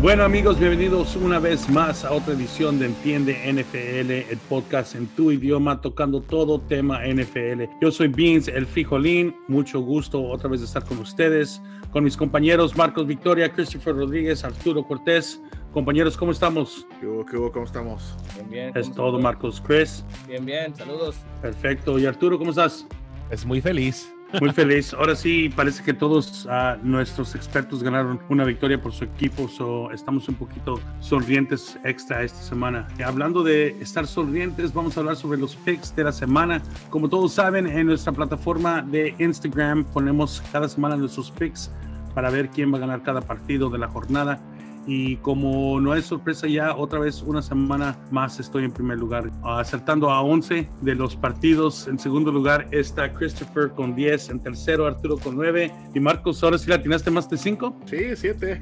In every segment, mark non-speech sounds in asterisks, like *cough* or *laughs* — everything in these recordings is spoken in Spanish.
Bueno amigos, bienvenidos una vez más a otra edición de Entiende NFL, el podcast en tu idioma, tocando todo tema NFL. Yo soy Beans, el frijolín, mucho gusto otra vez de estar con ustedes, con mis compañeros Marcos Victoria, Christopher Rodríguez, Arturo Cortés. Compañeros, ¿cómo estamos? ¿Qué hubo, qué hubo, ¿Cómo estamos? Bien, bien. Es todo, Marcos. Chris. Bien, bien, saludos. Perfecto. ¿Y Arturo, cómo estás? Es muy feliz. Muy feliz. Ahora sí, parece que todos uh, nuestros expertos ganaron una victoria por su equipo, so estamos un poquito sonrientes extra esta semana. Hablando de estar sonrientes, vamos a hablar sobre los picks de la semana. Como todos saben, en nuestra plataforma de Instagram ponemos cada semana nuestros picks para ver quién va a ganar cada partido de la jornada. Y como no es sorpresa ya, otra vez una semana más estoy en primer lugar, acertando a 11 de los partidos. En segundo lugar está Christopher con 10, en tercero Arturo con 9 y Marcos, ahora sí la tiraste más de 5. Sí, 7.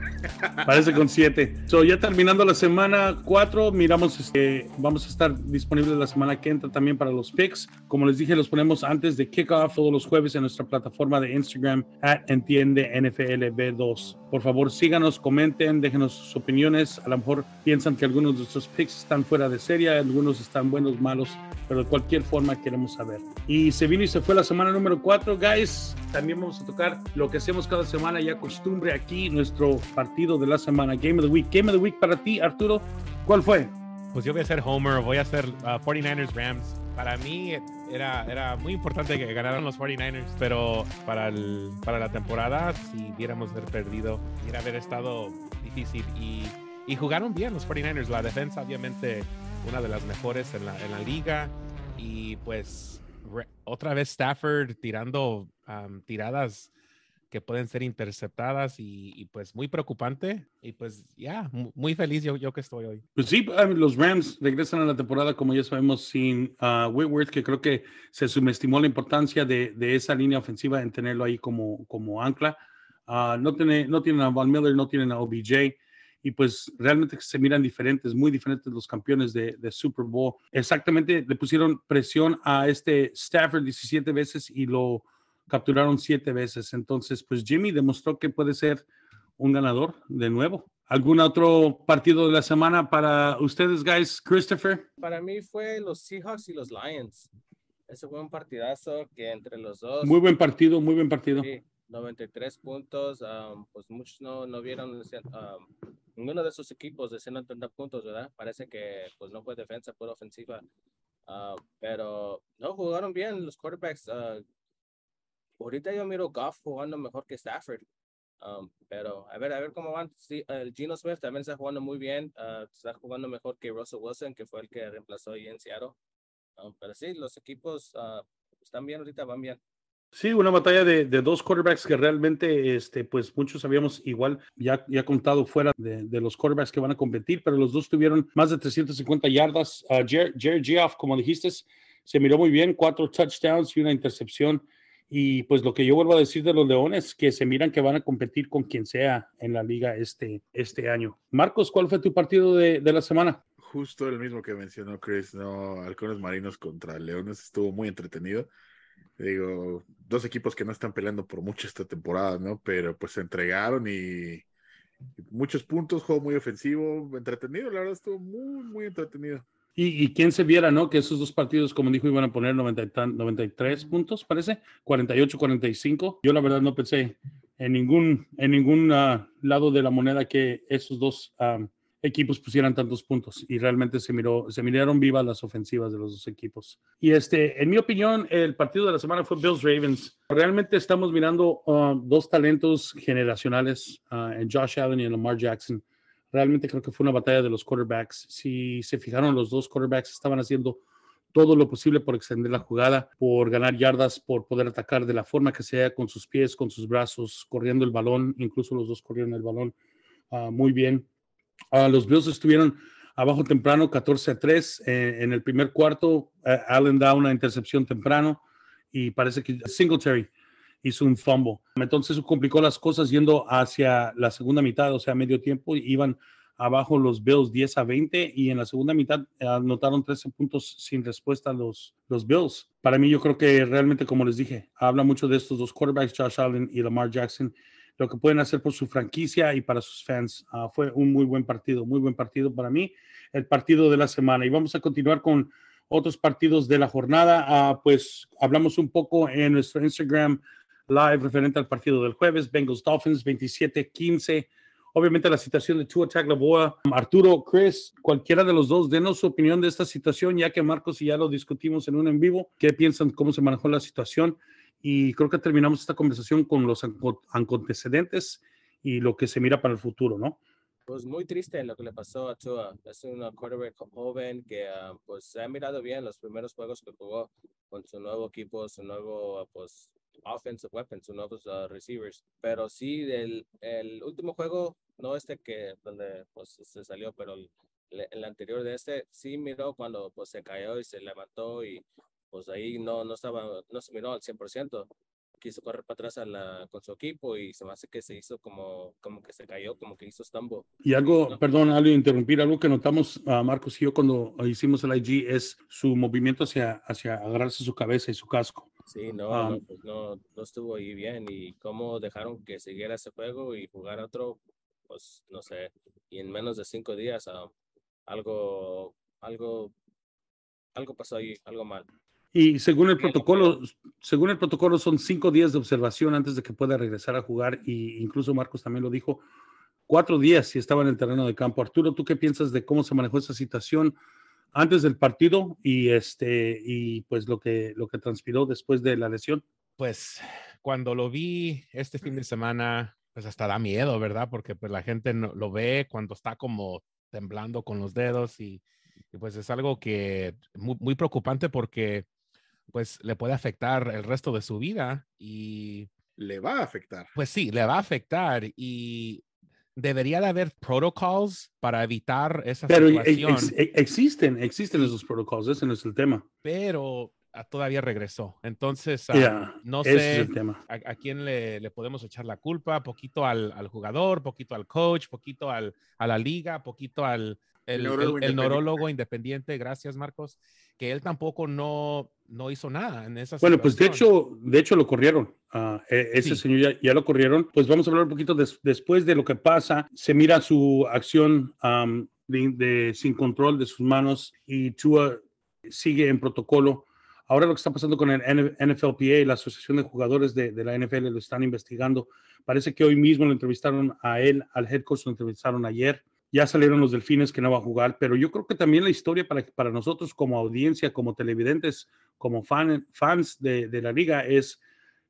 Parece con 7. So, ya terminando la semana 4, miramos que vamos a estar disponibles la semana que entra también para los picks. Como les dije, los ponemos antes de kickoff todos los jueves en nuestra plataforma de Instagram, at entiende NFLB2. Por favor, síganos, comenten, déjenos sus opiniones. A lo mejor piensan que algunos de nuestros picks están fuera de serie, algunos están buenos, malos, pero de cualquier forma queremos saber. Y se vino y se fue la semana número 4, guys. También vamos a tocar lo que hacemos cada semana, ya costumbre aquí, nuestro partido de la semana, Game of the Week. Game of the Week para ti, Arturo, ¿cuál fue? Pues yo voy a ser Homer, voy a ser uh, 49ers Rams. Para mí era, era muy importante que ganaran los 49ers, pero para, el, para la temporada, si hubiéramos haber perdido, hubiera haber estado difícil. Y, y jugaron bien los 49ers. La defensa, obviamente, una de las mejores en la, en la liga. Y pues re, otra vez Stafford tirando um, tiradas que pueden ser interceptadas y, y pues muy preocupante. Y pues ya, yeah, muy feliz yo, yo que estoy hoy. Pues sí, los Rams regresan a la temporada, como ya sabemos, sin uh, Whitworth, que creo que se subestimó la importancia de, de, esa línea ofensiva en tenerlo ahí como, como ancla. Uh, no, tiene, no tienen a Von Miller, no tienen a OBJ y pues realmente se miran diferentes, muy diferentes los campeones de, de, Super Bowl. Exactamente, le pusieron presión a este Stafford 17 veces y lo capturaron 7 veces. Entonces, pues Jimmy demostró que puede ser un ganador de nuevo. ¿Algún otro partido de la semana para ustedes, guys? Christopher. Para mí fue los Seahawks y los Lions. Ese fue un partidazo que entre los dos. Muy buen partido, muy buen partido. Sí, 93 puntos. Um, pues muchos no, no vieron um, ninguno de esos equipos de 130 puntos, ¿verdad? Parece que pues no fue defensa, fue ofensiva. Uh, pero no jugaron bien los quarterbacks. Uh, ahorita yo miro Goff jugando mejor que Stafford. Um, pero a ver, a ver cómo van. Sí, el Gino Smith también está jugando muy bien. Uh, está jugando mejor que Russell Wilson, que fue el que reemplazó ahí en Seattle. Um, pero sí, los equipos están bien ahorita, van bien. Sí, una batalla de, de, dos quarterbacks que realmente, este, pues muchos habíamos igual ya, ya contado fuera de, los quarterbacks que van a competir, pero los dos tuvieron más de 350 yardas. Uh, Jared, Jared Goff, como dijiste, se miró muy bien, cuatro touchdowns y una intercepción. Y pues lo que yo vuelvo a decir de los Leones, que se miran que van a competir con quien sea en la liga este, este año. Marcos, ¿cuál fue tu partido de, de la semana? Justo el mismo que mencionó Chris, ¿no? Halcones Marinos contra Leones, estuvo muy entretenido digo, dos equipos que no están peleando por mucho esta temporada, ¿no? Pero pues se entregaron y, muchos puntos, juego muy ofensivo, entretenido, la verdad estuvo muy, muy entretenido. Y, y quién se viera, ¿no? Que esos dos partidos, como dijo, iban a poner 90, 93 puntos, parece, 48-45. Yo la verdad no pensé en ningún, en ningún uh, lado de la moneda que esos dos um, equipos pusieran tantos puntos y realmente se miró, se miraron vivas las ofensivas de los dos equipos. Y este, en mi opinión, el partido de la semana fue Bills Ravens. Realmente estamos mirando uh, dos talentos generacionales uh, en Josh Allen y en Lamar Jackson. Realmente creo que fue una batalla de los quarterbacks. Si se fijaron, los dos quarterbacks estaban haciendo todo lo posible por extender la jugada, por ganar yardas, por poder atacar de la forma que sea, con sus pies, con sus brazos, corriendo el balón. Incluso los dos corrieron el balón uh, muy bien. Uh, los Bills estuvieron abajo temprano, 14 a 3. Eh, en el primer cuarto, uh, Allen da una intercepción temprano y parece que Singletary hizo un fumble. Entonces eso complicó las cosas yendo hacia la segunda mitad, o sea, medio tiempo, iban abajo los Bills 10 a 20 y en la segunda mitad anotaron 13 puntos sin respuesta los, los Bills. Para mí yo creo que realmente, como les dije, habla mucho de estos dos quarterbacks, Josh Allen y Lamar Jackson, lo que pueden hacer por su franquicia y para sus fans. Ah, fue un muy buen partido, muy buen partido para mí, el partido de la semana. Y vamos a continuar con otros partidos de la jornada. Ah, pues hablamos un poco en nuestro Instagram live referente al partido del jueves, Bengals Dolphins 27-15. Obviamente la situación de Tua Tagovailoa, Arturo, Chris, cualquiera de los dos, denos su opinión de esta situación, ya que Marcos y ya lo discutimos en un en vivo. ¿Qué piensan? ¿Cómo se manejó la situación? Y creo que terminamos esta conversación con los antecedentes y lo que se mira para el futuro, ¿no? Pues muy triste lo que le pasó a Tua. Es un quarterback joven que ah, pues se ha mirado bien los primeros juegos que jugó con su nuevo equipo, su nuevo pues offensive weapons, sus nuevos uh, receivers. Pero sí, el, el último juego, no este que donde pues se salió, pero el, el, anterior de este, sí miró cuando pues se cayó y se levantó y pues ahí no, no estaba, no se miró al 100% quiso correr para atrás a la, con su equipo y se me hace que se hizo como, como que se cayó, como que hizo stumble. Y algo, perdón, algo interrumpir, algo que notamos a Marcos y yo cuando hicimos el IG es su movimiento hacia, hacia agarrarse su cabeza y su casco. Sí, no, no, ah. pues no, no, estuvo ahí bien y cómo dejaron que siguiera ese juego y jugar otro, pues no sé, y en menos de cinco días uh, algo, algo, algo pasó ahí, algo mal. Y según el protocolo, según el protocolo son cinco días de observación antes de que pueda regresar a jugar y incluso Marcos también lo dijo, cuatro días si estaba en el terreno de campo. Arturo, ¿tú qué piensas de cómo se manejó esa situación antes del partido y este y pues lo que lo que transpiró después de la lesión? Pues cuando lo vi este fin de semana, pues hasta da miedo, ¿verdad? Porque pues la gente no, lo ve cuando está como temblando con los dedos y, pues es algo que muy, muy preocupante porque pues le puede afectar el resto de su vida y... Le va a afectar. Pues sí, le va a afectar y debería de haber protocolos para evitar esa Pero situación. E, existen, existen esos protocolos, ese no es el tema. Pero ah, todavía regresó. Entonces, ah, no sé A, quién le, le, podemos echar la culpa, poquito al, al, jugador, poquito al coach, poquito al, a la liga, poquito al el, el, neurólogo, independiente. Gracias, Marcos que él tampoco no, no hizo nada en esa Bueno, pues de hecho, de hecho lo corrieron. Uh, ese señor ya, lo corrieron. Pues vamos a hablar un poquito después de lo que pasa. Se mira su acción de, sin control de sus manos y Tua sigue en protocolo. Ahora lo que está pasando con el NFLPA, la Asociación de Jugadores de, de, la NFL, lo están investigando. Parece que hoy mismo lo entrevistaron a él, al head coach lo entrevistaron ayer ya salieron los delfines que no va a jugar, pero yo creo que también la historia para, para nosotros como audiencia, como televidentes, como fan, fans de, de, la liga es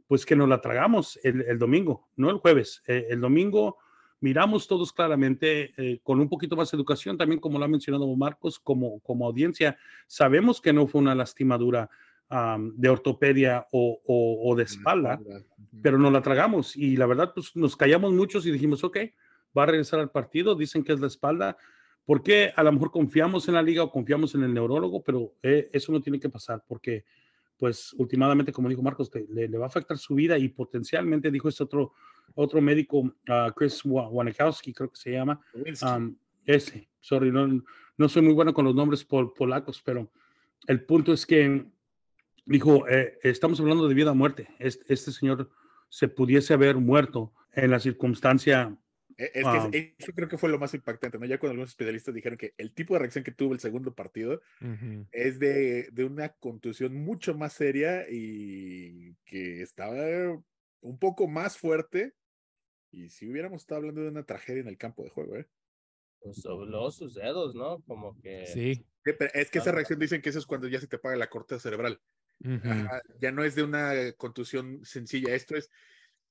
pues que nos la tragamos el, el domingo, no el jueves. Eh, el domingo miramos todos claramente eh, con un poquito más de educación, también como lo ha mencionado Marcos, como, como audiencia, sabemos que no fue una lastimadura de ortopedia o, o, o de espalda, pero nos la tragamos y la verdad pues nos callamos muchos y dijimos, ok, va a regresar al partido, dicen que es la espalda. Porque A lo mejor confiamos en la liga o confiamos en el neurólogo, pero eh, eso no tiene que pasar porque, pues, últimamente, como dijo Marcos, le, va a afectar su vida y potencialmente, dijo este otro, otro médico, ah, Chris Wanakowski, creo que se llama, ese, sorry, no, no soy muy bueno con los nombres polacos, pero el punto es que dijo, eh, estamos hablando de vida o muerte. Este, este, señor se pudiese haber muerto en la circunstancia e, que eso creo que fue lo más impactante, ¿no? Ya cuando algunos especialistas dijeron que el tipo de reacción que tuvo el segundo partido es de, de, una contusión mucho más seria y que estaba un poco más fuerte. Y si hubiéramos estado hablando de una tragedia en el campo de juego, ¿eh? Pues dobló sus dedos, ¿no? Como que. Sí. Es que esa reacción dicen que eso es cuando ya se te apaga la corteza cerebral. ya no es de una contusión sencilla. Esto es.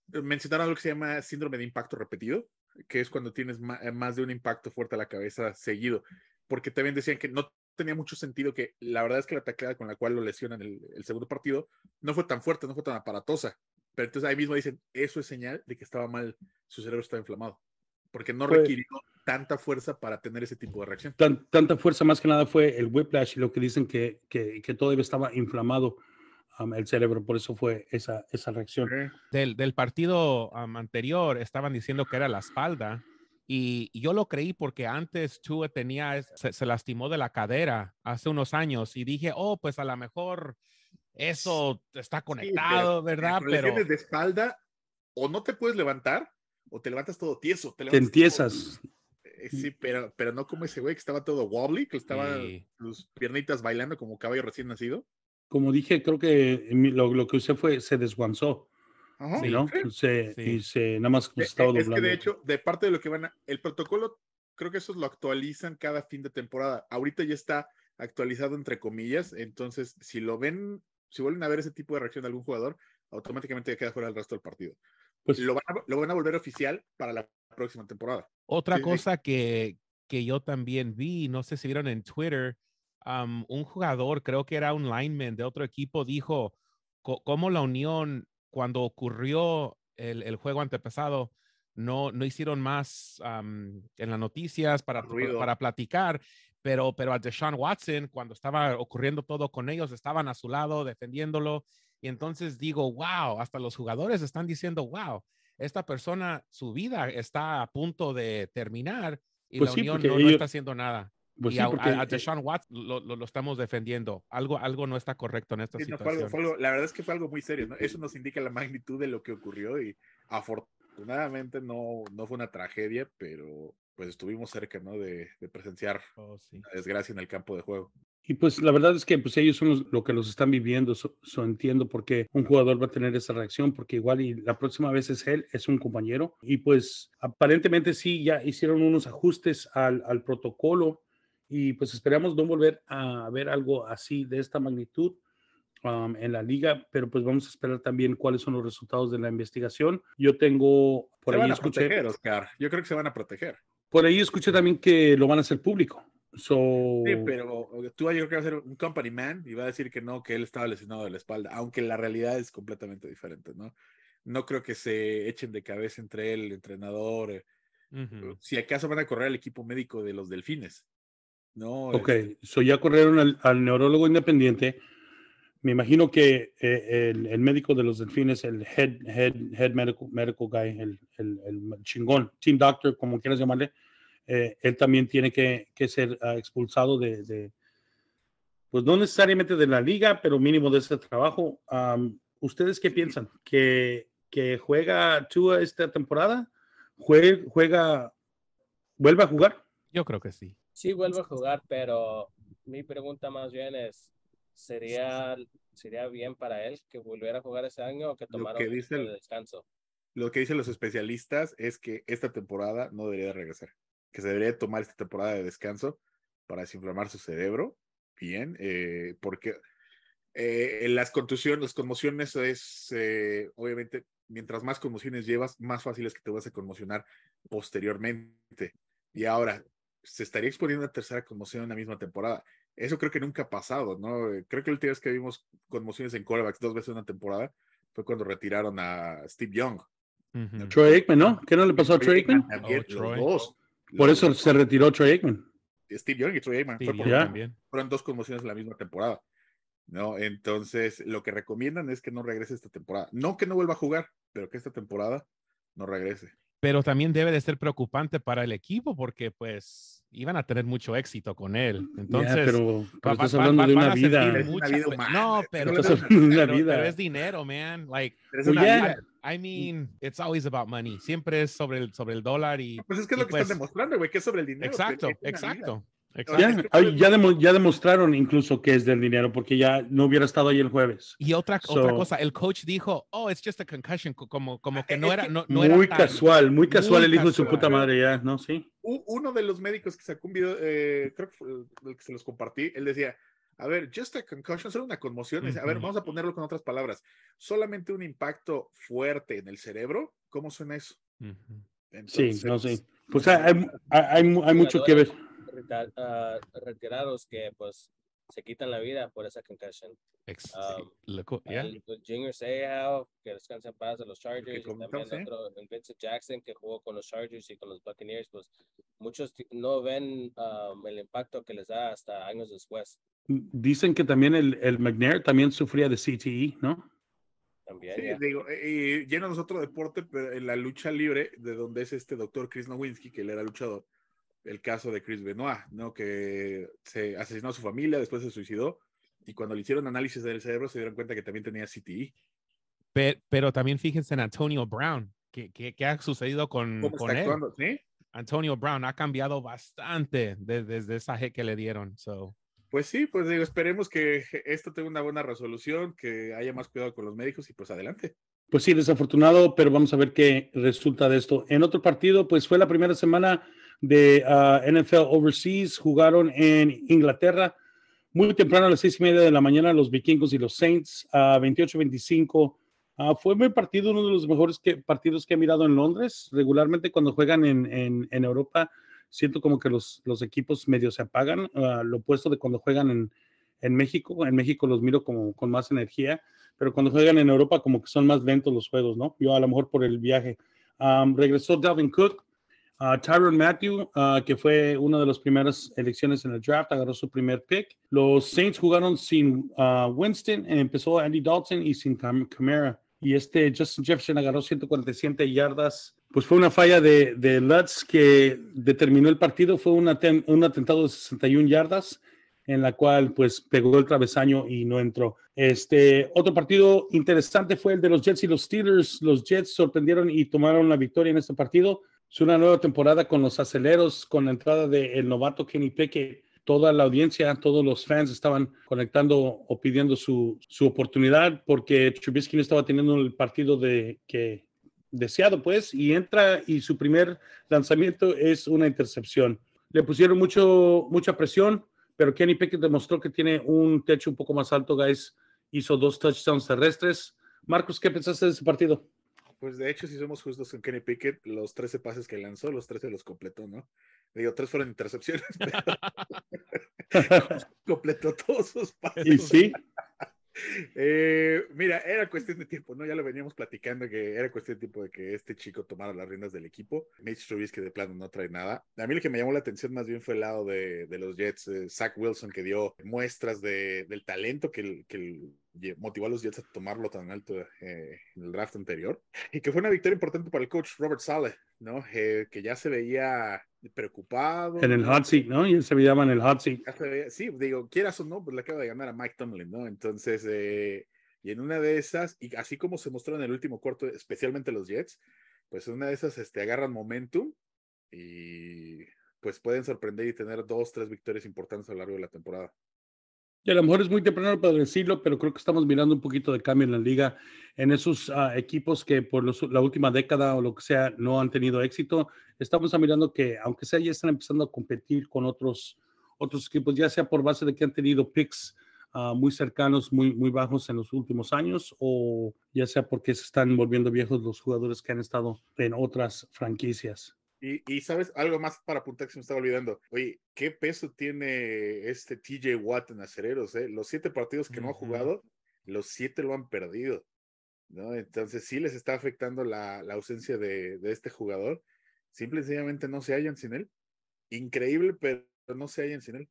Mencionaron algo que se llama síndrome de impacto repetido que es cuando tienes eh, más de un impacto fuerte a la cabeza seguido, porque también decían que no tenía mucho sentido que la verdad es que la tacleada con la cual lo lesionan el, el segundo partido no fue tan fuerte, no fue tan aparatosa, pero entonces ahí mismo dicen, eso es señal de que estaba mal, su cerebro estaba inflamado, porque no requirió tanta fuerza para tener ese tipo de reacción. tanta fuerza más que nada fue el whiplash y lo que dicen que, que, que todavía estaba inflamado el cerebro, por eso fue esa, esa reacción. Del, del partido anterior estaban diciendo que era la espalda y, yo lo creí porque antes Tua tenía, se, lastimó de la cadera hace unos años y dije, oh, pues a lo mejor eso está conectado, ¿verdad? Pero, pero... de espalda o no te puedes levantar o te levantas todo tieso. Te, Te todo- entiesas. Eh, Sí, pero, pero no como ese güey que estaba todo wobbly, que estaba Sí. sus piernitas bailando como caballo recién nacido. Como dije, creo que lo, lo que usé fue, se desguanzó, Ajá. Sí. ¿no? Sí. Se, Sí. Y se, nada más Eh, estaba eh, es doblando. que de hecho, de parte de lo que van a, el protocolo, creo que eso lo actualizan cada fin de temporada. Ahorita ya está actualizado entre comillas, entonces si lo ven, si vuelven a ver ese tipo de reacción de algún jugador, automáticamente ya queda fuera el resto del partido. Pues, Lo van a, lo van a volver oficial para la próxima temporada. Otra Sí, sí. cosa que, que yo también vi, no sé si vieron en Twitter, un jugador, creo que era un lineman de otro equipo, dijo cómo la unión, cuando ocurrió el, el juego antepasado, no, no hicieron más en las noticias para, para platicar, pero, pero a Deshaun Watson, cuando estaba ocurriendo todo con ellos, estaban a su lado defendiéndolo. Y entonces digo, wow, hasta los jugadores están diciendo, wow, esta persona, su vida está a punto de terminar y Pues la sí, unión no, está haciendo nada. Pues y sí, a, porque, a- a Deshaun Watson lo, lo- lo estamos defendiendo. Algo, algo no está correcto en esta Sí, no, fue algo- situación. fue algo- la verdad es que fue algo muy serio, ¿no? Eso nos indica la magnitud de lo que ocurrió y afortunadamente no, no fue una tragedia, pero pues estuvimos cerca, ¿no? De, de presenciar Oh, sí. la desgracia en el campo de juego. Y pues la verdad es que pues ellos son los, lo que los están viviendo, so, so entiendo por qué un jugador va a tener esa reacción, porque igual y la próxima vez es él, es un compañero. Y pues aparentemente sí, ya hicieron unos ajustes al, al protocolo y pues esperamos no volver a ver algo así de esta magnitud um, en la liga, pero pues vamos a esperar también cuáles son los resultados de la investigación. Yo tengo, por se ahí van a escuché, proteger, Oscar. Yo creo que se van a proteger. por ahí escuché también que lo van a hacer público. So, Sí, pero tú yo creo que va a ser un company man y va a decir que no, que él estaba lesionado de la espalda, aunque la realidad es completamente diferente, ¿no? No creo que se echen de cabeza entre él, el entrenador. eh. Si acaso van a correr al equipo médico de los delfines, ¿no? Ok, Este, so ya corrieron al, al neurólogo independiente. Me imagino que eh, el, el médico de los delfines, el head, head, head medical, medical guy, el, el, el chingón, team doctor, como quieras llamarle, eh, él también tiene que, que ser ah, expulsado de, de, pues no necesariamente de la liga, pero mínimo de ese trabajo. Am, ¿Ustedes qué piensan? ¿Que, que juega Tua esta temporada? ¿Juega, juega, vuelve a jugar? Yo creo que sí. Sí vuelve a jugar, pero mi pregunta más bien es, ¿sería, sería bien para él que volviera a jugar ese año o que tomara un el- de descanso? lo que dicen los especialistas es que esta temporada no debería de regresar, que se debería de tomar esta temporada de descanso para desinflamar su cerebro bien, eh, porque eh, las contusiones, las conmociones es, eh, obviamente, mientras más conmociones llevas, más fácil es que te vas a conmocionar posteriormente. Y ahora, se estaría exponiendo a una tercera conmoción en la misma temporada. Eso creo que nunca ha pasado, ¿no? Eh, Creo que la última vez que vimos conmociones en quarterbacks dos veces en una temporada fue cuando retiraron a Steve Young. Troy Aikman, ¿no? ¿Qué no le pasó a Troy Aikman? También, Oh, los dos. Por Los eso se retiró Troy Aikman. Steve Young y Troy Aikman. Sí, fue por- también. fueron dos conmociones en la misma temporada. ¿no? Entonces, lo que recomiendan es que no regrese esta temporada. No que no vuelva a jugar, pero que esta temporada no regrese. Pero también debe de ser preocupante para el equipo porque pues iban a tener mucho éxito con él. Entonces, pero, pero va- estás va- hablando va- de van una vida. Es una mucha- vida humana, No, pero, de pero- pero es dinero, man. Like, Pero es una vida. I mean, it's always about money. Siempre es sobre el, sobre el dólar y. Pues es que es lo que pues- están demostrando, güey, que es sobre el dinero. Exacto, pero exacto. Ya, exacto. Ya, demostraron incluso que es del dinero, porque ya no hubiera estado ahí el jueves. Y otra, cosa, el coach dijo, oh, it's just a concussion, co- como, como que no era, no, era muy tan- casual, muy casual muy el hijo de su puta madre, ya, ¿no? Sí. Uno de los médicos que sacó un video, eh, creo que fue el que se los compartí, él decía, a ver, just a concussion, solo una conmoción. A ver, vamos a ponerlo con otras palabras. Solamente un impacto fuerte en el cerebro. ¿Cómo suena eso? Sí, Entonces, no sé. Pues hay, hay, hay- hay mucho que ver. Reta- ah, retirados que pues se quitan la vida por esa concussion. Ex- Um, loco, yeah. El, el Junior Seau, que descansa en paz de los Chargers, y también otro, el Vincent Jackson, que jugó con los Chargers y con los Buccaneers, pues muchos no ven um, el impacto que les da hasta años después. Dicen que también el, el McNair también sufría de CTE, ¿no? También, Sí, ya. digo, eh, y llenos otro deporte, pero en la lucha libre, de donde es este doctor Chris Nowinski, que él era luchador, el caso de Chris Benoit, ¿no? Que se asesinó a su familia, después se suicidó, y cuando le hicieron análisis del cerebro se dieron cuenta que también tenía CTE. Pe- pero también fíjense en Antonio Brown, ¿qué, qué, qué ha sucedido con, con él? ¿Sí? Antonio Brown ha cambiado bastante desde, esa G que le dieron. So. Pues sí, pues digo, esperemos que esto tenga una buena resolución, que haya más cuidado con los médicos y pues adelante. Pues sí, desafortunado, pero vamos a ver qué resulta de esto. En otro partido, pues fue la primera semana de ah, NFL Overseas, jugaron en Inglaterra muy temprano a las seis y media de la mañana los vikingos y los Saints, a 28-25. Ah, fue mi partido, uno de los mejores que, partidos que he mirado en Londres. Regularmente cuando juegan en, en, en Europa, siento como que los, los equipos medio se apagan, uh, lo opuesto de cuando juegan en, en, México. En México los miro como con más energía, pero cuando juegan en Europa como que son más lentos los juegos, ¿no? Yo a lo mejor por el viaje. Um, regresó Dalvin Cook, uh, Tyron Matthew, uh, que fue una de las primeras elecciones en el draft, agarró su primer pick. Los Saints jugaron sin Winston, empezó Andy Dalton y sin Camara y este Justin Jefferson agarró 147 yardas. Pues fue una falla de, de Lutz que determinó el partido. Fue un, un atentado de 61 yardas en la cual pues pegó el travesaño y no entró. Este otro partido interesante fue el de los Jets y los Steelers. Los Jets sorprendieron y tomaron la victoria en este partido. Es una nueva temporada con los aceleros, con la entrada del novato Kenny Pickett toda la audiencia, todos los fans estaban conectando o pidiendo su, su oportunidad porque Trubisky no estaba teniendo el partido de que deseado, pues, y entra y su primer lanzamiento es una intercepción. Le pusieron mucho, mucha presión, pero Kenny Pickett demostró que tiene un techo un poco más alto, guys. Hizo dos touchdowns terrestres. Marcos, ¿qué pensaste de ese partido? Pues de hecho, si somos justos con Kenny Pickett, los 13 pases que lanzó, los 13 los completó, ¿no? Digo, tres fueron intercepciones. *laughs* *laughs* completó todos sus pases. Y sí. Eh, mira, era cuestión de tiempo, ¿no? Ya lo veníamos platicando que era cuestión de tiempo de que este chico tomara las riendas del equipo. Mitch Trubisky de plano no trae nada. A mí lo que me llamó la atención más bien fue el lado de, de los Jets, eh, Zach Wilson, que dio muestras de, del talento que, que motivó a los Jets a tomarlo tan alto eh, en el draft anterior. Y que fue una victoria importante para el coach Robert Sale, ¿no? Eh, que ya se veía preocupado. En el hot seat, ¿no? Y él se veía en el hot seat. Sí, digo, quieras o no, pues le acaba de ganar a Mike Tomlin, ¿no? Entonces, eh, y en una de esas, y así como se mostró en el último cuarto, especialmente los Jets, pues en una de esas este, agarran momentum y pues pueden sorprender y tener dos, tres victorias importantes a lo largo de la temporada. Y a lo mejor es muy temprano para decirlo, pero creo que estamos mirando un poquito de cambio en la liga, en esos uh, equipos que por los, la última década o lo que sea no han tenido éxito. Estamos mirando que, aunque sea, ya están empezando a competir con otros, otros equipos, ya sea por base de que han tenido picks uh, muy cercanos, muy, muy bajos en los últimos años, o ya sea porque se están volviendo viejos los jugadores que han estado en otras franquicias. Y, sabes, algo más para apuntar que se me estaba olvidando. Oye, ¿qué peso tiene este TJ Watt en acereros? Eh? Los siete partidos que no ha jugado, los siete lo han perdido. ¿no? Entonces sí les está afectando la, la ausencia de, de, este jugador. Simple y sencillamente no se hallan sin él. Increíble, pero no se hallan sin él.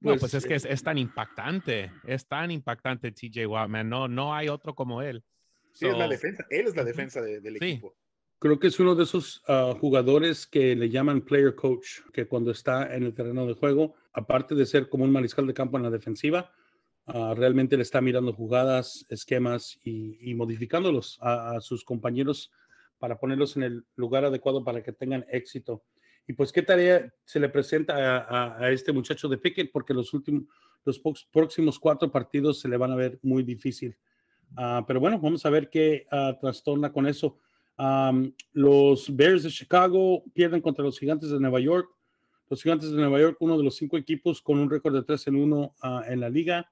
Pues, no, pues es que es, es, tan impactante, es tan impactante TJ Watt, man. No, no hay otro como él. Sí, es la defensa, él es la defensa de, del equipo. Creo que es uno de esos uh, jugadores que le llaman player coach, que cuando está en el terreno de juego, aparte de ser como un mariscal de campo en la defensiva, uh, realmente le está mirando jugadas, esquemas y, y modificándolos a, a, sus compañeros para ponerlos en el lugar adecuado para que tengan éxito. Y pues, ¿qué tarea se le presenta a, a, a este muchacho de Pickett? Porque los últimos, los próximos cuatro partidos se le van a ver muy difícil. Uh, pero bueno, vamos a ver qué trastorna con eso. Um, los Bears de Chicago pierden contra los Gigantes de Nueva York. Los Gigantes de Nueva York, uno de los cinco equipos con un récord de 3 en 1 uh, en la liga.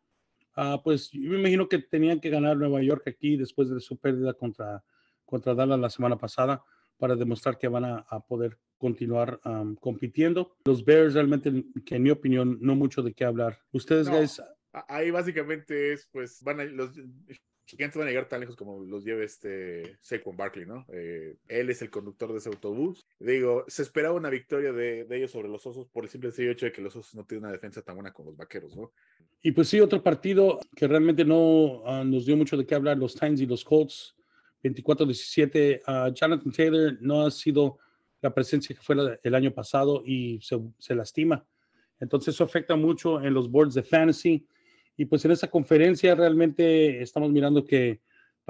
Uh, pues yo me imagino que tenían que ganar Nueva York aquí después de su pérdida contra, contra Dallas la semana pasada para demostrar que van a, a poder continuar um, compitiendo. Los Bears realmente, que en mi opinión, no mucho de qué hablar. Ustedes, no, guys. Ahí básicamente es, pues, van a, los gigantes van a llegar tan lejos como los lleve este Saquon Barkley, ¿no? Eh, él es el conductor de ese autobús. Digo, se esperaba una victoria de, de, ellos sobre los osos por el simple hecho de que los osos no tienen una defensa tan buena como los vaqueros, ¿no? Y pues sí, otro partido que realmente no uh, nos dio mucho de qué hablar, los Titans y los Colts, 24-17. Uh, Jonathan Taylor no ha sido la presencia que fue la, el año pasado y se, se lastima. Entonces eso afecta mucho en los boards de fantasy. Y pues en esa conferencia realmente estamos mirando que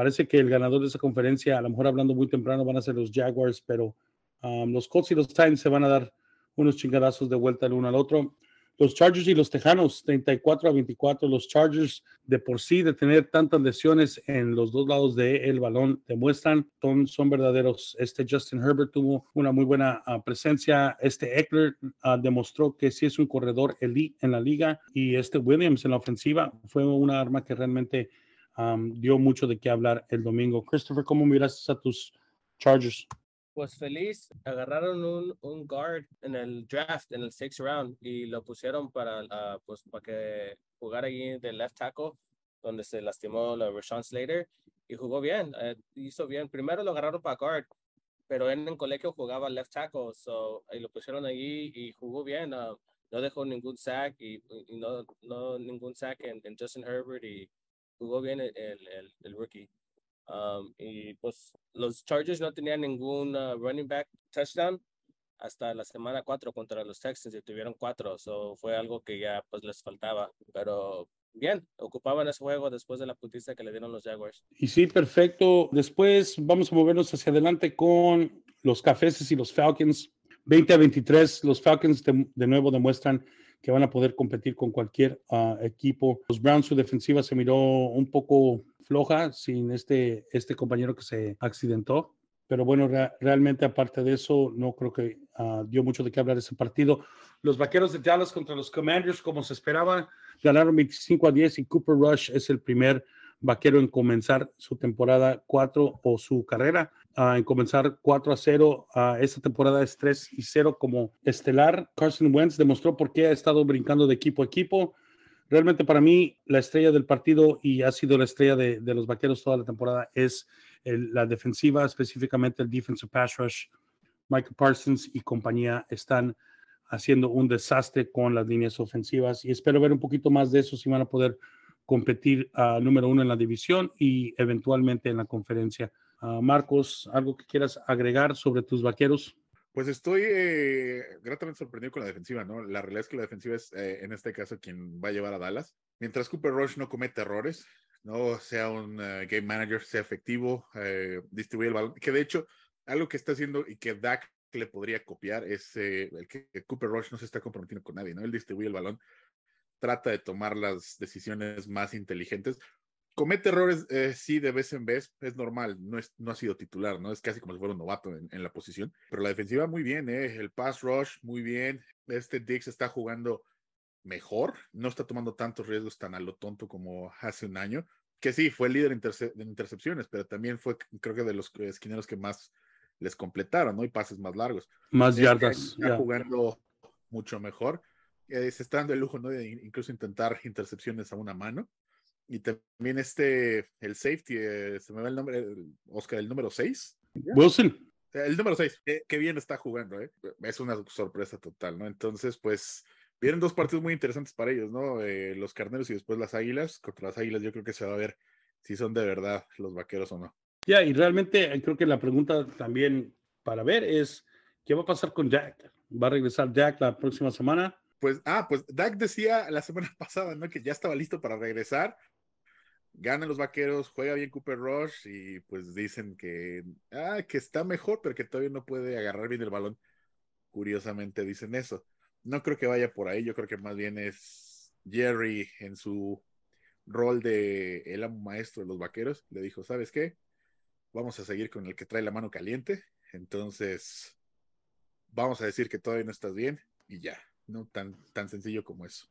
Parece que el ganador de esa conferencia, a lo mejor hablando muy temprano, van a ser los Jaguars, pero um, los Colts y los Titans se van a dar unos chingadazos de vuelta el uno al otro. Los Chargers y los Tejanos, 34 a 24. Los Chargers, de por sí, de tener tantas lesiones en los dos lados del balón, demuestran son, son verdaderos. Este Justin Herbert tuvo una muy buena uh, presencia. Este Eckler uh, demostró que sí es un corredor elite en la liga. Y este Williams en la ofensiva fue una arma que realmente um, dio mucho de qué hablar el domingo. Christopher, ¿cómo miraste a tus Chargers? Pues feliz, agarraron un, un guard en el draft, en el sixth round, y lo pusieron para, uh, pues, para que jugara ahí de left tackle, donde se lastimó la Rashawn Slater, y jugó bien, uh, hizo bien. Primero lo agarraron para guard, pero en el colegio jugaba left tackle, so, y lo pusieron allí y jugó bien. Uh, no dejó ningún sack y, y, no, no ningún sack en, en, Justin Herbert y jugó bien el, el, el rookie. Um, y pues los Chargers no tenían ningún uh, running back touchdown hasta la semana 4 contra los Texans y tuvieron cuatro. So fue algo que ya pues les faltaba. Pero bien, ocupaban ese juego después de la putiza que le dieron los Jaguars. Y sí, perfecto. Después vamos a movernos hacia adelante con los Cafeses y los Falcons. 20 a 23, los Falcons de, de nuevo demuestran que van a poder competir con cualquier uh, equipo. Los Browns, su defensiva se miró un poco floja sin este, este compañero que se accidentó. Pero bueno, re realmente aparte de eso, no creo que uh, dio mucho de qué hablar ese partido. Los vaqueros de Dallas contra los Commanders, como se esperaba, ganaron 25 a 10 y Cooper Rush es el primer vaquero en comenzar su temporada 4 o su carrera uh, en comenzar 4 a 0. Uh, esta temporada es 3 y 0 como estelar. Carson Wentz demostró por qué ha estado brincando de equipo a equipo. Realmente para mí la estrella del partido y ha sido la estrella de, los vaqueros toda la temporada es la defensiva, específicamente el defensive pass rush. Michael Parsons y compañía están haciendo un desastre con las líneas ofensivas y espero ver un poquito más de eso si van a poder competir a uh, número uno en la división y eventualmente en la conferencia. Uh, Marcos, ¿algo que quieras agregar sobre tus vaqueros? Pues estoy eh, gratamente sorprendido con la defensiva, ¿no? La realidad es que la defensiva es, eh, en este caso, quien va a llevar a Dallas. Mientras Cooper Rush no comete errores, no sea un uh, game manager, sea efectivo, eh, distribuye el balón, que de hecho, algo que está haciendo y que Dak le podría copiar es el que Cooper Rush no se está comprometiendo con nadie, ¿no? Él distribuye el balón, trata de tomar las decisiones más inteligentes. Comete errores, eh, sí, de vez en vez, es normal, no, es, no ha sido titular, ¿no? Es casi como si fuera un novato en, en la posición, pero la defensiva muy bien, ¿eh? El pass rush muy bien, este Dix está jugando mejor, no está tomando tantos riesgos tan a lo tonto como hace un año, que sí, fue el líder interce de intercepciones, pero también fue, creo que de los esquineros que más les completaron, ¿no? Y pases más largos. Más yardas. Está yeah. jugando mucho mejor. Eh, se está dando el lujo, ¿no? De incluso intentar intercepciones a una mano. Y también este, el safety, eh, se me va el nombre, Oscar, el número 6. Wilson. El número 6, qué, qué, bien está jugando, ¿eh? Es una sorpresa total, ¿no? Entonces, pues, vienen dos partidos muy interesantes para ellos, ¿no? Eh, los carneros y después las águilas. Contra las águilas yo creo que se va a ver si son de verdad los vaqueros o no. Ya, yeah, y realmente creo que la pregunta también para ver es, ¿qué va a pasar con Jack? ¿Va a regresar Jack la próxima semana? Pues, ah, pues Dak decía la semana *laughs* pasada, ¿no? Que ya estaba listo para regresar. Ganan los vaqueros, juega bien Cooper Rush y pues dicen que, ah, que está mejor, pero que todavía no puede agarrar bien el balón. Curiosamente dicen eso. No creo que vaya por ahí, yo creo que más bien es Jerry en su rol de el maestro de los vaqueros. Le dijo, ¿sabes qué? Vamos a seguir con el que trae la mano caliente. Entonces, vamos a decir que todavía no estás bien y ya no tan, tan sencillo como eso.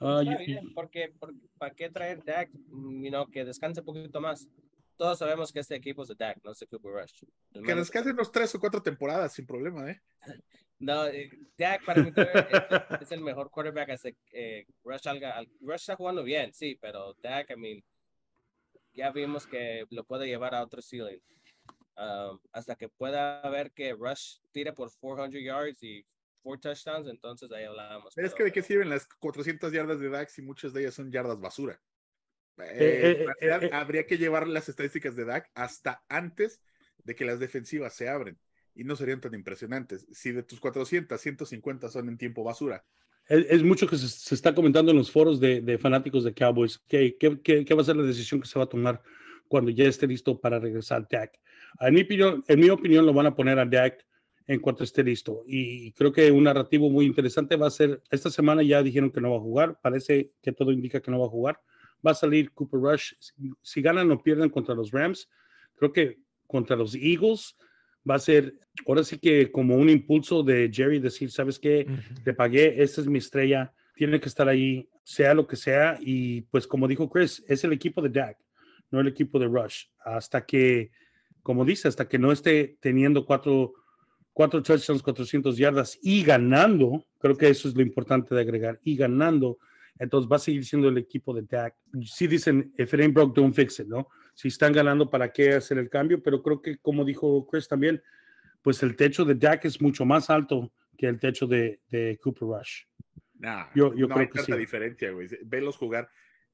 Uh, Está bien, porque, porque, ¿para qué traer Dak? You know, que descanse un poquito más. Todos sabemos que este equipo es de Dak, no es de Cooper Rush. El que descanse unos tres o cuatro temporadas sin problema, ¿eh? *laughs* No, eh, Dak para mí es, es, el mejor quarterback hasta eh, Rush. Rush está jugando bien, sí, pero Dak, I mean, ya vimos que lo puede llevar a otro ceiling. Um, hasta que pueda ver que Rush tire por 400 yards y four touchdowns, entonces ahí hablábamos. Pero es que de qué sirven las 400 yardas de Dak si muchas de ellas son yardas basura. Eh, eh, eh, habría que llevar las estadísticas de Dak hasta antes de que las defensivas se abren y no serían tan impresionantes. Si de tus 400, 150 son en tiempo basura. Es, es mucho que se, se, está comentando en los foros de, de fanáticos de Cowboys. ¿Qué, qué, qué, ¿Qué va a ser la decisión que se va a tomar cuando ya esté listo para regresar Dak. En mi opinión, en mi opinión lo van a poner a Dak en cuanto esté listo. Y creo que un narrativo muy interesante va a ser, esta semana ya dijeron que no va a jugar, parece que todo indica que no va a jugar. Va a salir Cooper Rush. Si ganan o pierden contra los Rams, creo que contra los Eagles va a ser, ahora sí que como un impulso de Jerry decir, ¿sabes qué? Te pagué, esta es mi estrella, tiene que estar ahí, sea lo que sea. Y pues como dijo Chris, es el equipo de Dak, no el equipo de Rush. Hasta que, como dice, hasta que no esté teniendo cuatro cuatro touchdowns, 400 yardas y ganando, creo que eso es lo importante de agregar, y ganando, entonces va a seguir siendo el equipo de Dak. Sí dicen, if it ain't broke, don't fix it, ¿no? Si están ganando, ¿para qué hacer el cambio? Pero creo que, como dijo Chris también, pues el techo de Dak es mucho más alto que el techo de, de Cooper Rush. Nah, yo, yo no creo hay tanta diferencia, güey. Velos jugar,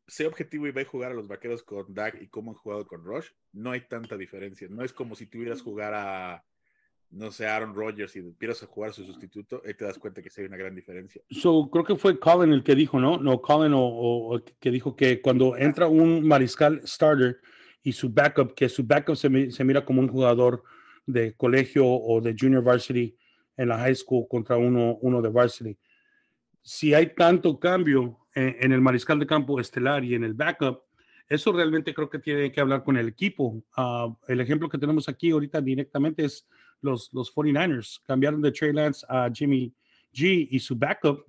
sé objetivo y ve jugar a los vaqueros con Dak y cómo han jugado con Rush. No hay tanta diferencia. No es como si tuvieras jugar a no sé, Aaron Rodgers y empiezas a jugar su sustituto, ahí te das cuenta que sí hay una gran diferencia. So, creo que fue Colin el que dijo, ¿no? No, Colin o, que dijo que cuando entra un mariscal starter y su backup, que su backup se, se, mira como un jugador de colegio o de junior varsity en la high school contra uno, uno de varsity. Si hay tanto cambio en, el mariscal de campo estelar y en el backup, eso realmente creo que tiene que hablar con el equipo. Ah, el ejemplo que tenemos aquí ahorita directamente es los, los 49ers. Cambiaron de Trey Lance a Jimmy G y su backup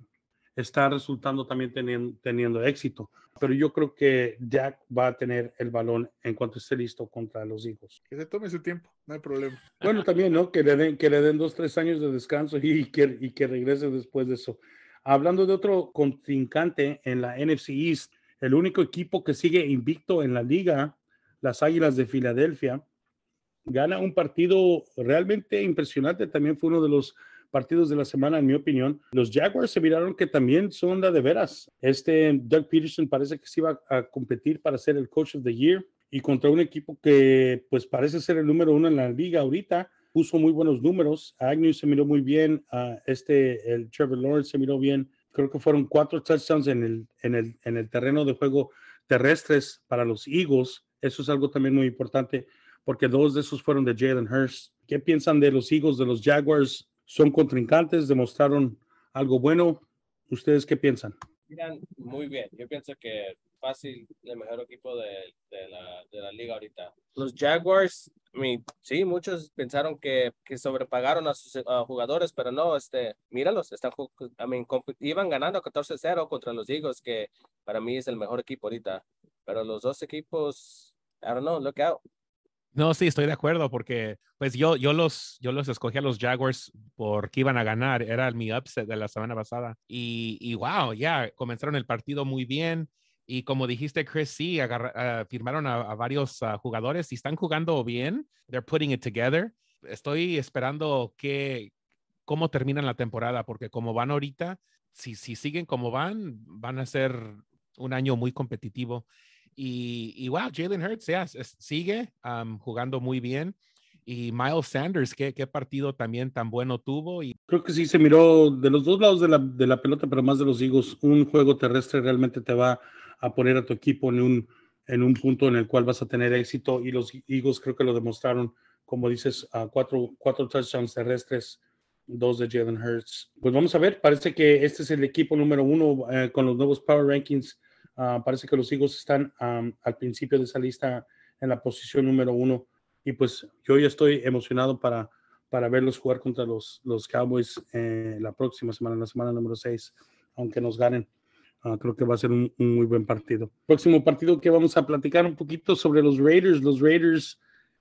está resultando también teniendo, teniendo éxito. Pero yo creo que Jack va a tener el balón en cuanto esté listo contra los hijos. Que se tome su tiempo, no hay problema. Bueno, *laughs* también, ¿no? Que le den, que le den dos, tres años de descanso y que, y que regrese después de eso. Hablando de otro contrincante en la NFC East, el único equipo que sigue invicto en la liga, las Águilas de Filadelfia, gana un partido realmente impresionante. También fue uno de los partidos de la semana, en mi opinión. Los Jaguars se miraron que también son de veras. Este Doug Peterson parece que se iba a competir para ser el Coach of the Year y contra un equipo que pues parece ser el número uno en la liga ahorita. Puso muy buenos números. Agnew se miró muy bien. este, el Trevor Lawrence se miró bien. Creo que fueron cuatro touchdowns en el, en el, en el terreno de juego terrestres para los Eagles. Eso es algo también muy importante porque dos de esos fueron de Jalen Hurst. ¿Qué piensan de los Eagles, de los Jaguars? ¿Son contrincantes? ¿Demostraron algo bueno? ¿Ustedes qué piensan? Miran, muy bien. Yo pienso que fácil el mejor equipo de, la, liga ahorita. Los Jaguars, I sí, muchos pensaron que, que sobrepagaron a sus jugadores, pero no, este, míralos, están, I mean, iban ganando 14-0 contra los Eagles, que para mí es el mejor equipo ahorita. Pero los dos equipos, I don't know, look out. No, sí, estoy de acuerdo porque pues yo, yo, los, yo los escogí a los Jaguars porque iban a ganar, era mi upset de la semana pasada. Y, y wow, ya comenzaron el partido muy bien. Y como dijiste Chris, sí, uh, firmaron a, varios uh, jugadores. Y están jugando bien, they're putting it together. Estoy esperando que cómo terminan la temporada porque como van ahorita, si, si siguen como van, van a ser un año muy competitivo y, y wow, Jalen Hurts ya sigue jugando muy bien. Y Miles Sanders, ¿qué, ¿qué, partido también tan bueno tuvo. Y... Creo que sí se miró de los dos lados de la, de la pelota, pero más de los Eagles. Un juego terrestre realmente te va a poner a tu equipo en un, en un punto en el cual vas a tener éxito. Y los Eagles creo que lo demostraron, como dices, a cuatro, cuatro touchdowns terrestres, dos de Jalen Hurts. Pues vamos a ver, parece que este es el equipo número uno eh, con los nuevos Power Rankings Ah, parece que los Eagles están al principio de esa lista en la posición número uno. Y pues yo ya estoy emocionado para, para verlos jugar contra los, los Cowboys eh, la próxima semana, la semana número seis, aunque nos ganen. Ah, creo que va a ser un, muy buen partido. Próximo partido que vamos a platicar un poquito sobre los Raiders. Los Raiders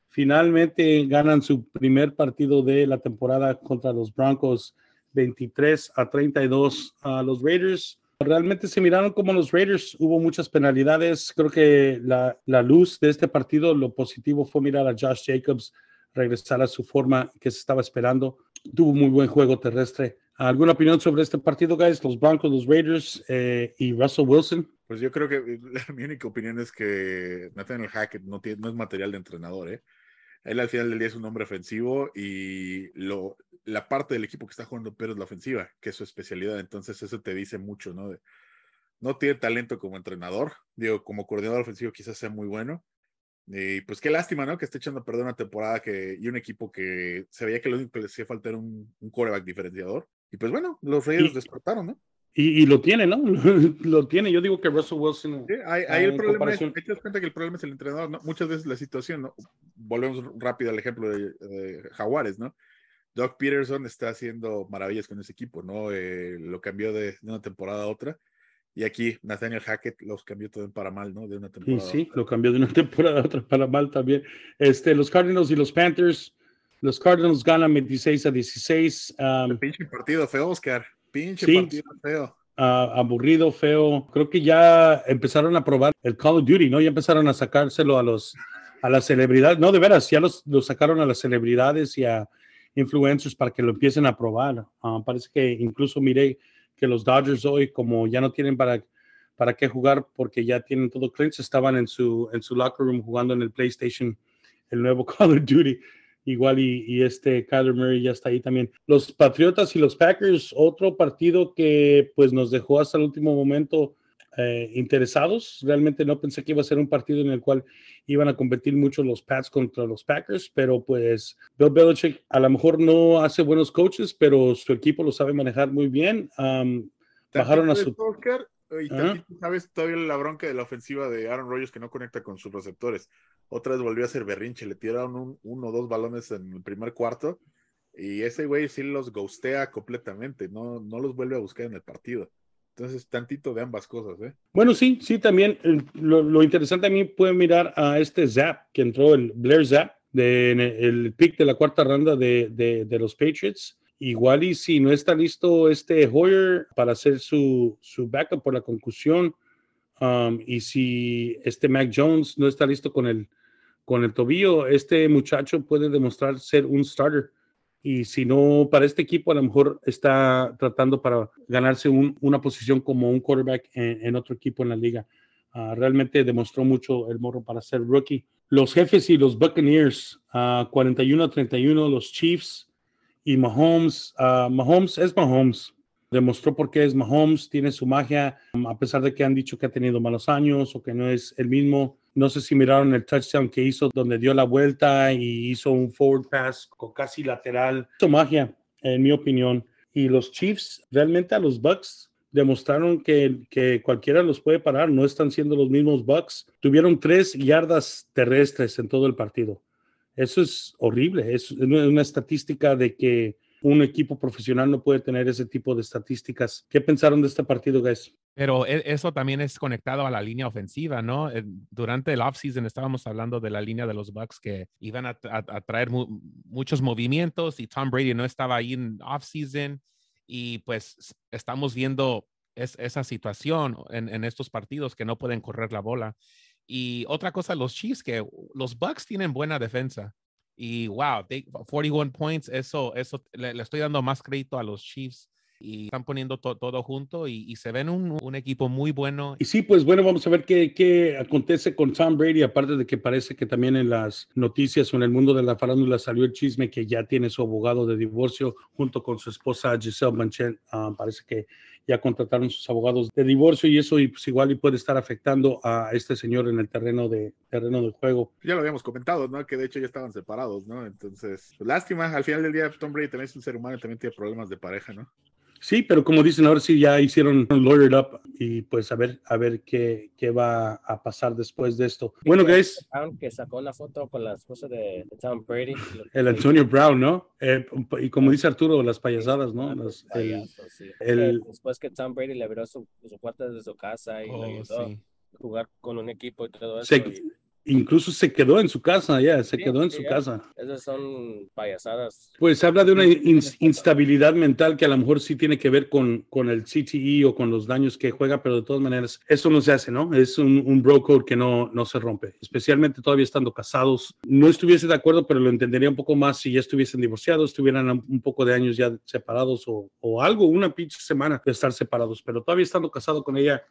finalmente ganan su primer partido de la temporada contra los Broncos 23 a 32. a los Raiders Realmente se miraron como los Raiders, hubo muchas penalidades. Creo que la, luz de este partido, lo positivo fue mirar a Josh Jacobs regresar a su forma que se estaba esperando. Tuvo muy buen juego terrestre. ¿Alguna opinión sobre este partido, guys? Los Broncos, los Raiders eh, y Russell Wilson. Pues yo creo que *laughs* mi única opinión es que Nathaniel Hackett no, tiene, no es material de entrenador. ¿eh? Él al final del día es un hombre ofensivo y lo, la parte del equipo que está jugando pero es la ofensiva, que es su especialidad. Entonces eso te dice mucho, ¿no? no tiene talento como entrenador. Digo, como coordinador ofensivo quizás sea muy bueno. Y pues qué lástima, ¿no? Que esté echando a perder una temporada que, y un equipo que se veía que lo único que le hacía falta era un, un coreback diferenciador. Y pues bueno, los Raiders Y- despertaron, ¿no? Y, y lo tiene, ¿no? *laughs* lo tiene. Yo digo que Russell Wilson. Sí, ahí, Ah, ahí el problema es, te das cuenta que el problema es el entrenador, ¿no? Muchas veces la situación, ¿no? Volvemos rápido al ejemplo de, de Jaguares, ¿no? Doug Peterson está haciendo maravillas con ese equipo, ¿no? Eh, lo cambió de, de una temporada a otra. Y aquí Nathaniel Hackett los cambió todo para mal, ¿no? De una temporada. a sí, otra. lo cambió de una *laughs* temporada a otra para mal también. Este, los Cardinals y los Panthers. Los Cardinals ganan 26 a 16. um, Pinche partido feo, Oscar. Pinche Sí. partido feo. ah, aburrido, feo. Creo que ya empezaron a probar el Call of Duty, ¿no? Ya empezaron a sacárselo a los a las celebridades. No, de veras, ya los, los sacaron a las celebridades y a influencers para que lo empiecen a probar. Ah, parece que incluso miré que los Dodgers hoy, como ya no tienen para, para qué jugar porque ya tienen todo clean, estaban en su, en su locker room jugando en el PlayStation el nuevo *laughs* Call of Duty. Igual y, y este Kyler Murray ya está ahí también. Los Patriotas y los Packers, otro partido que pues nos dejó hasta el último momento eh, interesados. Realmente no pensé que iba a ser un partido en el cual iban a competir mucho los Pats contra los Packers, pero pues Bill Belichick a lo mejor no hace buenos coaches, pero su equipo lo sabe manejar muy bien. Um, bajaron a su... y Ajá. tantito, sabes todavía la bronca de la ofensiva de Aaron Rodgers que no conecta con sus receptores. Otra vez volvió a ser berrinche, le tiraron un, uno o dos balones en el primer cuarto y ese güey sí los ghostea completamente, no, no los vuelve a buscar en el partido. Entonces, tantito de ambas cosas, ¿eh? Bueno, sí, sí, también eh, lo, lo interesante a mí puede mirar a este Zap que entró, el Blair Zap, de, en el, el pick de la cuarta ronda de, de, de los Patriots. Igual y si no está listo este Hoyer para hacer su, su backup por la concusión, um, y si este Mac Jones no está listo con el, con el tobillo, este muchacho puede demostrar ser un starter. Y si no, para este equipo a lo mejor está tratando para ganarse un- una posición como un quarterback en, en otro equipo en la liga. Ah, realmente demostró mucho el morro para ser rookie. Los jefes y los Buccaneers, ah, 41 a 31, los Chiefs y Mahomes. ah, Mahomes es Mahomes. Demostró por qué es Mahomes, tiene su magia, um, a pesar de que han dicho que ha tenido malos años o que no es el mismo. No sé si miraron el touchdown que hizo donde dio la vuelta y hizo un forward pass con casi lateral. Hizo magia, en mi opinión. Y los Chiefs, realmente a los Bucks demostraron que, que cualquiera los puede parar. No están siendo los mismos Bucks. Tuvieron tres yardas terrestres en todo el partido. Eso es horrible. Es una, estadística de que un equipo profesional no puede tener ese tipo de estadísticas. ¿Qué pensaron de este partido, guys? Pero e- eso también es conectado a la línea ofensiva, ¿no? Eh, Durante el offseason estábamos hablando de la línea de los Bucks que iban a, traer mu- muchos movimientos y Tom Brady no estaba ahí en offseason y pues estamos viendo es- esa situación en estos partidos que no pueden correr la bola. Y otra cosa, los Chiefs, que los Bucks tienen buena defensa. Y wow, they- 41 points, eso, eso le, le estoy dando más crédito a los Chiefs y están poniendo to- todo junto y, y se ven un, un equipo muy bueno. Y sí, pues bueno, vamos a ver qué, qué acontece con Tom Brady, aparte de que parece que también en las noticias o en el mundo de la farándula salió el chisme que ya tiene su abogado de divorcio junto con su esposa Giselle Manchet. Ah, parece que ya contrataron sus abogados de divorcio y eso y pues igual y puede estar afectando a este señor en el terreno de terreno de juego. Ya lo habíamos comentado, ¿no? Que de hecho ya estaban separados, ¿no? Entonces, pues, lástima, al final del día Tom Brady también es un ser humano y también tiene problemas de pareja, ¿no? Sí, pero como dicen, ahora sí ya hicieron un lawyered up y pues a ver, a ver qué, qué va a pasar después de esto. Bueno, guys, Que sacó una foto con la esposa de, Tom Brady. el Antonio Brown, ¿no? Eh, y como dice Arturo, las payasadas, ¿no? Las- el- Después que Tom Brady le abrió su, su puerta de su casa y le Oh, ayudó sí. a jugar con un equipo y todo eso. se- y incluso se quedó en su casa, ya, se Sí, quedó en sí, su ya. casa. esas son payasadas. Pues habla de una ins- instabilidad mental que a lo mejor sí tiene que ver con, con el CTE o con los daños que juega, pero de todas maneras, eso no se hace, ¿no? Es un, un bro code que no, no se rompe, especialmente todavía estando casados. No estuviese de acuerdo, pero lo entendería un poco más si ya estuviesen divorciados, estuvieran un poco de años ya separados o, o algo, una pinche semana de estar separados, pero todavía estando casado con ella,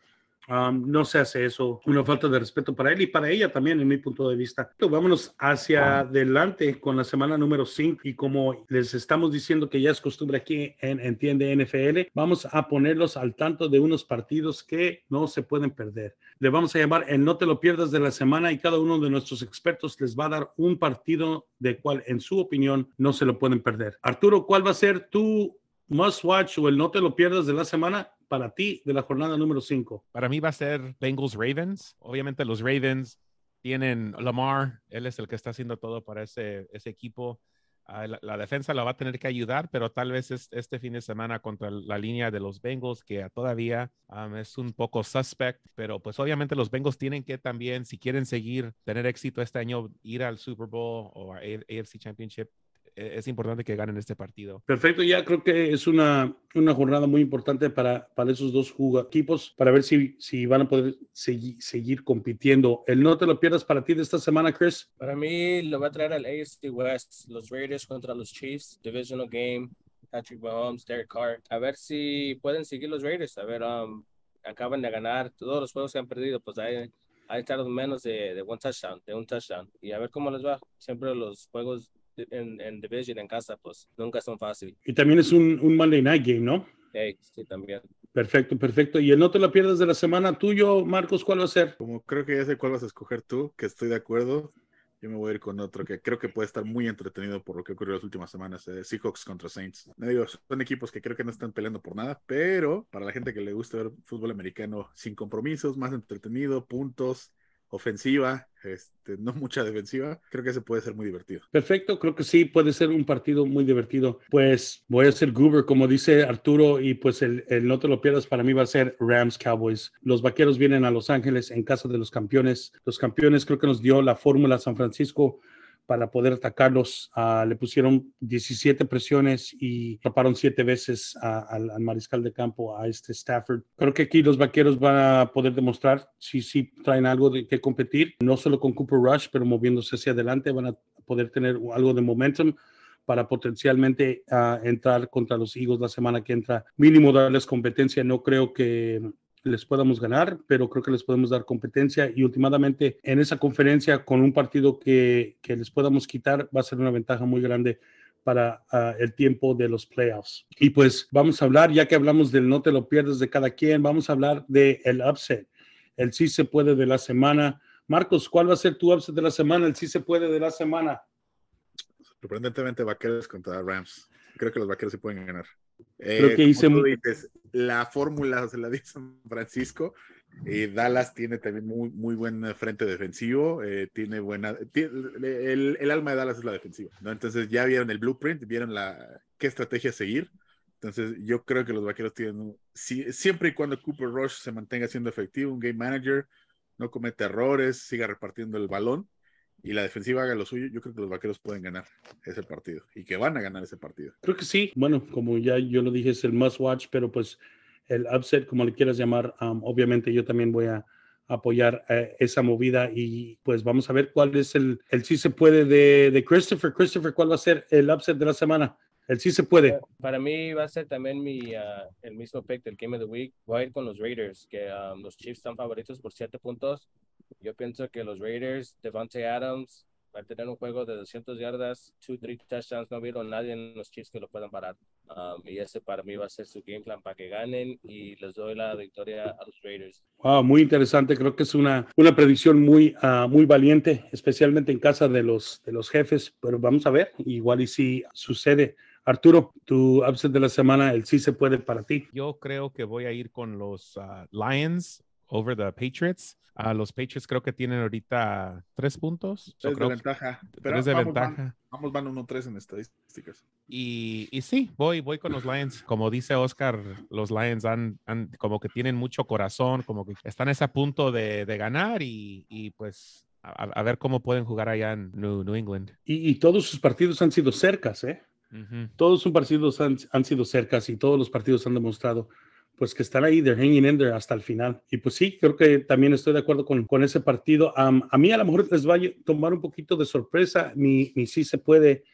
Um, no se hace eso, una falta de respeto para él y para ella también, en mi punto de vista. Vámonos hacia adelante con la semana número 5 y como les estamos diciendo que ya es costumbre aquí en Entiende NFL, vamos a ponerlos al tanto de unos partidos que no se pueden perder. Le vamos a llamar el No te lo pierdas de la semana y cada uno de nuestros expertos les va a dar un partido de cual en su opinión no se lo pueden perder. Arturo, ¿cuál va a ser tu must watch o el no te lo pierdas de la semana para ti de la jornada número 5? Para mí va a ser Bengals Ravens. Obviamente los Ravens tienen Lamar, él es el que está haciendo todo para ese, equipo. Ah, la, defensa la va a tener que ayudar, pero tal vez este fin de semana contra la línea de los Bengals, que todavía es un poco suspect, pero pues obviamente los Bengals tienen que también, si quieren seguir, tener éxito este año, ir al Super Bowl o a AFC Championship, es importante que ganen este partido. Perfecto, ya creo que es una, una jornada muy importante para, para esos dos equipos, para ver si, si van a poder seguir, seguir compitiendo. El no te lo pierdas para ti de esta semana, Chris. Para mí lo va a traer al AFC West, los Raiders contra los Chiefs, divisional game. Patrick Mahomes, Derek Carr, a ver si pueden seguir los Raiders, a ver, um, acaban de ganar todos los juegos que han perdido, pues hay, hay estado menos de, de un touchdown, de un touchdown, y a ver cómo les va. Siempre los juegos en, en Division en casa, pues nunca son fáciles. Y también es un, un Monday Night Game, ¿no? sí, también. Perfecto, perfecto. Y el no te lo pierdas de la semana tuyo, Marcos, ¿cuál va a ser? Como creo que ya sé cuál vas a escoger tú, que estoy de acuerdo. Yo me voy a ir con otro que creo que puede estar muy entretenido por lo que ocurrió las últimas semanas. Eh, Seahawks contra Saints. Me digo, son equipos que creo que no están peleando por nada, pero para la gente que le gusta ver fútbol americano sin compromisos, más entretenido, puntos, ofensiva, este, no mucha defensiva, creo que ese puede ser muy divertido. Perfecto, creo que sí, puede ser un partido muy divertido. Pues voy a ser Goober, como dice Arturo, y pues el, el, no te lo pierdas para mí va a ser Rams Cowboys. Los vaqueros vienen a Los Ángeles en casa de los campeones. Los campeones creo que nos dio la fórmula San Francisco para poder atacarlos. Uh, le pusieron 17 presiones y atraparon siete veces al, mariscal de campo, a este Stafford. Creo que aquí los vaqueros van a poder demostrar si sí traen algo de que competir, no solo con Cooper Rush, pero moviéndose hacia adelante, van a poder tener algo de momentum para potencialmente uh, entrar contra los Eagles la semana que entra. Mínimo darles competencia. No creo que les podamos ganar, pero creo que les podemos dar competencia y últimamente en esa conferencia con un partido que, que les podamos quitar va a ser una ventaja muy grande para uh, el tiempo de los playoffs. Y pues vamos a hablar, ya que hablamos del no te lo pierdes de cada quien, vamos a hablar del el upset, el sí se puede de la semana. Marcos, ¿cuál va a ser tu upset de la semana? El sí se puede de la semana. Sorprendentemente, Vaqueros contra Rams. Creo que los Vaqueros se pueden ganar. Creo que hice la fórmula se la dio *laughs* San Francisco y Dallas tiene también muy, muy buen frente defensivo, eh, tiene buena, el, el, alma de Dallas es la defensiva, ¿no? Entonces ya vieron el blueprint, vieron la, qué estrategia seguir. Entonces yo creo que los vaqueros tienen, si, siempre y cuando Cooper Rush se mantenga siendo efectivo, un game manager, no comete errores, siga repartiendo el balón, y la defensiva haga lo suyo, yo creo que los vaqueros pueden ganar ese partido y que van a ganar ese partido. Creo que sí. Bueno, como ya yo lo dije, es el must watch, pero pues el upset, como le quieras llamar, um, obviamente yo también voy a apoyar eh, esa movida y pues vamos a ver cuál es el, el sí se puede de, de Christopher. Christopher, ¿cuál va a ser el upset de la semana? El sí se puede. Para mí va a ser también mi, uh, el mismo pick del Game of the Week. Voy a ir con los Raiders, que um, los Chiefs están favoritos por siete puntos. Yo pienso que los Raiders, Devante Adams, va a tener un juego de 200 yardas, 2-3 touchdowns. No vieron nadie en los Chiefs que lo puedan parar. Um, y ese para mí va a ser su game plan para que ganen y les doy la victoria a los Raiders. Wow, muy interesante. Creo que es una, una predicción muy, uh, muy valiente, especialmente en casa de los, de los jefes. Pero vamos a ver, igual y si sucede. Arturo, tu upset de la semana, el sí se puede para ti. Yo creo que voy a ir con los uh, Lions over the Patriots. A los Patriots creo que tienen ahorita tres puntos. Tres de ventaja. tres de ventaja. vamos, van 1-3 en estadísticas. Y, y, sí, voy, voy con los Lions. Como dice Oscar, los Lions han, han como que tienen mucho corazón, como que están a ese punto de, de ganar y, y pues a, a, ver cómo pueden jugar allá en New, New England. Y, y, todos sus partidos han sido cercas, ¿eh? Uh -huh. Todos sus partidos han, han sido cercas y todos los partidos han demostrado pues que están ahí, they're hanging in there hasta el final. Y pues sí, creo que también estoy de acuerdo con, con ese partido. Um, a mí a lo mejor les va a tomar un poquito de sorpresa, mi, mi sí se puede,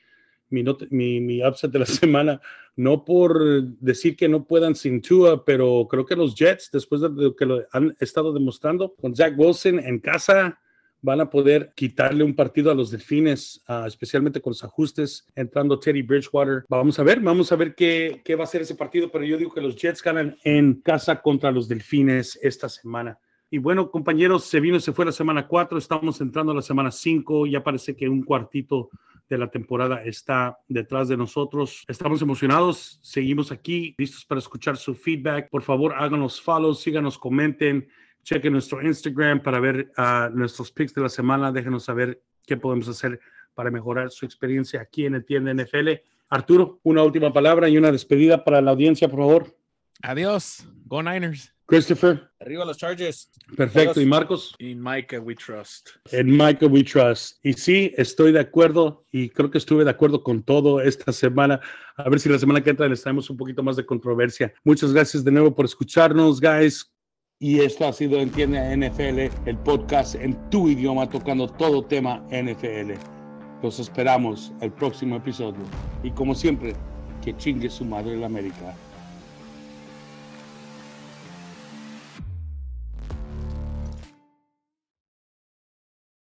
mi, not, mi, mi upset de la *laughs* semana no por decir que no puedan sin Tua, pero creo que los Jets, después de lo que lo han estado demostrando con Zach Wilson en casa, van a poder quitarle un partido a los Delfines, ah, especialmente con los ajustes, entrando Teddy Bridgewater. Vamos a ver, vamos a ver qué, qué va a ser ese partido, pero yo digo que los Jets ganan en casa contra los Delfines esta semana. Y bueno, compañeros, se vino, se fue la semana 4, estamos entrando a la semana 5, ya parece que un cuartito de la temporada está detrás de nosotros. Estamos emocionados, seguimos aquí, listos para escuchar su feedback. Por favor, háganos follow, síganos, comenten, chequen nuestro Instagram para ver uh, nuestros picks de la semana. Déjenos saber qué podemos hacer para mejorar su experiencia aquí en el tienda NFL. Arturo, una última palabra y una despedida para la audiencia, por favor. Adiós. Go Niners. Christopher. Arriba los Chargers. Perfecto. ¿Y Marcos? In Micah we trust. En Micah we trust. Y sí, estoy de acuerdo y creo que estuve de acuerdo con todo esta semana. A ver si la semana que entra les traemos un poquito más de controversia. Muchas gracias de nuevo por escucharnos, guys. Y esto ha sido Entiende NFL, el podcast en tu idioma tocando todo tema NFL. Los esperamos el próximo episodio. Y como siempre, que chingue su madre la América.